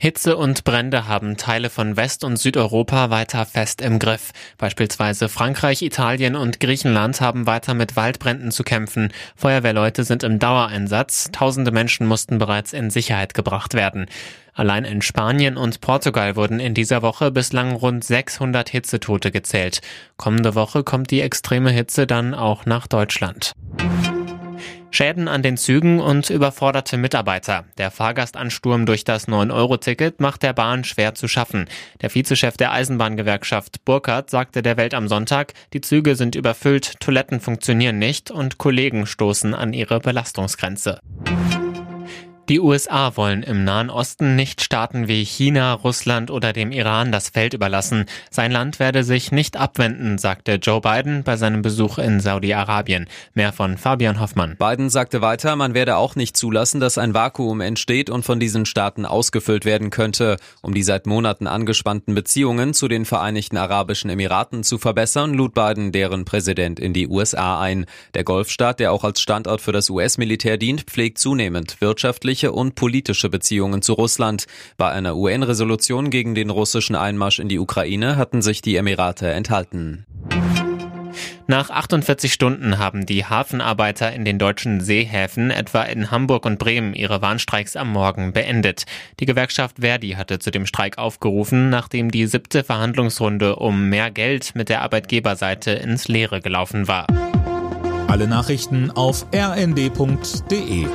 Hitze und Brände haben Teile von West- und Südeuropa weiter fest im Griff. Beispielsweise Frankreich, Italien und Griechenland haben weiter mit Waldbränden zu kämpfen. Feuerwehrleute sind im Dauereinsatz. Tausende Menschen mussten bereits in Sicherheit gebracht werden. Allein in Spanien und Portugal wurden in dieser Woche bislang rund 600 Hitzetote gezählt. Kommende Woche kommt die extreme Hitze dann auch nach Deutschland. Schäden an den Zügen und überforderte Mitarbeiter. Der Fahrgastansturm durch das 9-Euro-Ticket macht der Bahn schwer zu schaffen. Der Vizechef der Eisenbahngewerkschaft Burkhardt sagte der Welt am Sonntag, die Züge sind überfüllt, Toiletten funktionieren nicht und Kollegen stoßen an ihre Belastungsgrenze. Die USA wollen im Nahen Osten nicht Staaten wie China, Russland oder dem Iran das Feld überlassen. Sein Land werde sich nicht abwenden, sagte Joe Biden bei seinem Besuch in Saudi-Arabien. Mehr von Fabian Hoffmann. Biden sagte weiter, man werde auch nicht zulassen, dass ein Vakuum entsteht und von diesen Staaten ausgefüllt werden könnte. Um die seit Monaten angespannten Beziehungen zu den Vereinigten Arabischen Emiraten zu verbessern, lud Biden deren Präsident in die USA ein. Der Golfstaat, der auch als Standort für das US-Militär dient, pflegt zunehmend wirtschaftlich wirtschaftliche und politische Beziehungen zu Russland. Bei einer UN-Resolution gegen den russischen Einmarsch in die Ukraine hatten sich die Emirate enthalten. Nach 48 Stunden haben die Hafenarbeiter in den deutschen Seehäfen etwa in Hamburg und Bremen ihre Warnstreiks am Morgen beendet. Die Gewerkschaft Verdi hatte zu dem Streik aufgerufen, nachdem die siebte Verhandlungsrunde um mehr Geld mit der Arbeitgeberseite ins Leere gelaufen war. Alle Nachrichten auf rnd.de